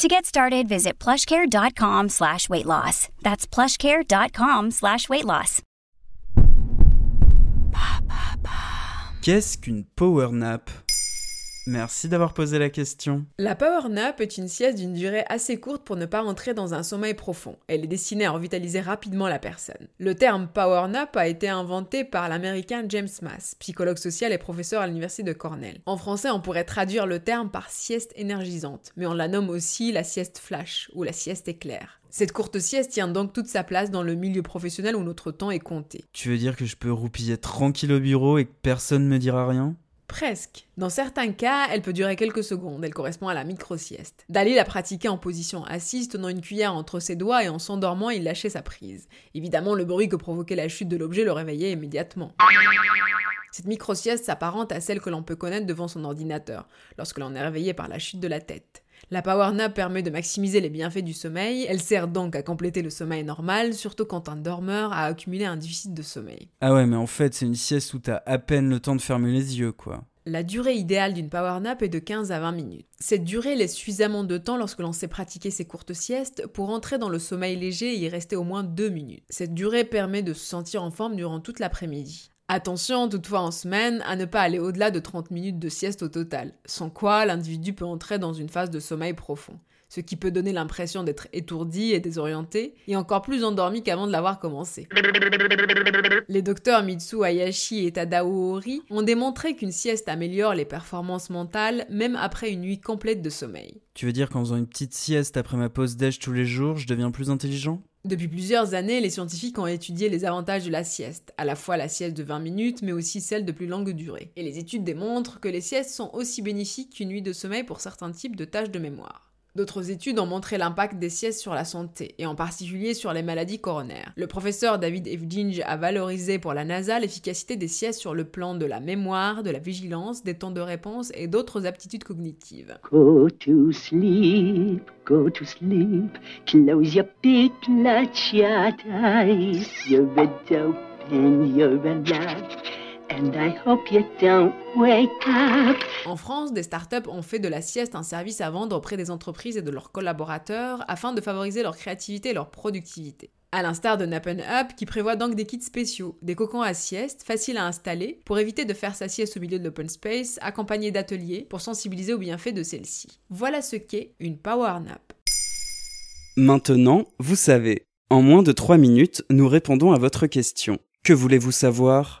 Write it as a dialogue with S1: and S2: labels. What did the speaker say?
S1: To get started, visit plushcare.com slash weight loss. That's plushcare.com slash weight loss.
S2: Qu'est-ce qu'une power nap Merci d'avoir posé la question.
S3: La power nap est une sieste d'une durée assez courte pour ne pas entrer dans un sommeil profond. Elle est destinée à revitaliser rapidement la personne. Le terme power nap a été inventé par l'américain James Mass, psychologue social et professeur à l'université de Cornell. En français, on pourrait traduire le terme par sieste énergisante, mais on la nomme aussi la sieste flash ou la sieste éclair. Cette courte sieste tient donc toute sa place dans le milieu professionnel où notre temps est compté.
S2: Tu veux dire que je peux roupiller tranquille au bureau et que personne me dira rien?
S3: Presque. Dans certains cas, elle peut durer quelques secondes, elle correspond à la micro-sieste. Dali l'a pratiquée en position assise, tenant une cuillère entre ses doigts et en s'endormant, il lâchait sa prise. Évidemment, le bruit que provoquait la chute de l'objet le réveillait immédiatement. Cette micro-sieste s'apparente à celle que l'on peut connaître devant son ordinateur, lorsque l'on est réveillé par la chute de la tête. La power nap permet de maximiser les bienfaits du sommeil, elle sert donc à compléter le sommeil normal, surtout quand un dormeur a accumulé un déficit de sommeil.
S2: Ah ouais, mais en fait, c'est une sieste où t'as à peine le temps de fermer les yeux, quoi.
S3: La durée idéale d'une power nap est de 15 à 20 minutes. Cette durée laisse suffisamment de temps lorsque l'on sait pratiquer ces courtes siestes pour entrer dans le sommeil léger et y rester au moins 2 minutes. Cette durée permet de se sentir en forme durant toute l'après-midi. Attention toutefois en semaine à ne pas aller au-delà de 30 minutes de sieste au total, sans quoi l'individu peut entrer dans une phase de sommeil profond, ce qui peut donner l'impression d'être étourdi et désorienté, et encore plus endormi qu'avant de l'avoir commencé. Les docteurs Mitsu Hayashi et Tadao Ori ont démontré qu'une sieste améliore les performances mentales même après une nuit complète de sommeil.
S2: Tu veux dire qu'en faisant une petite sieste après ma pause déj tous les jours, je deviens plus intelligent?
S3: Depuis plusieurs années, les scientifiques ont étudié les avantages de la sieste, à la fois la sieste de 20 minutes, mais aussi celle de plus longue durée. Et les études démontrent que les siestes sont aussi bénéfiques qu'une nuit de sommeil pour certains types de tâches de mémoire. D'autres études ont montré l'impact des siestes sur la santé, et en particulier sur les maladies coronaires. Le professeur David Evginge a valorisé pour la NASA l'efficacité des siestes sur le plan de la mémoire, de la vigilance, des temps de réponse et d'autres aptitudes cognitives.
S4: Go to sleep, go to sleep, close your big eyes, you're
S3: en France, des startups ont fait de la sieste un service à vendre auprès des entreprises et de leurs collaborateurs afin de favoriser leur créativité et leur productivité. À l'instar de Nappen Up qui prévoit donc des kits spéciaux, des cocons à sieste faciles à installer pour éviter de faire sa sieste au milieu de l'open space, accompagnés d'ateliers pour sensibiliser aux bienfaits de celle-ci. Voilà ce qu'est une power nap.
S2: Maintenant, vous savez. En moins de 3 minutes, nous répondons à votre question. Que voulez-vous savoir?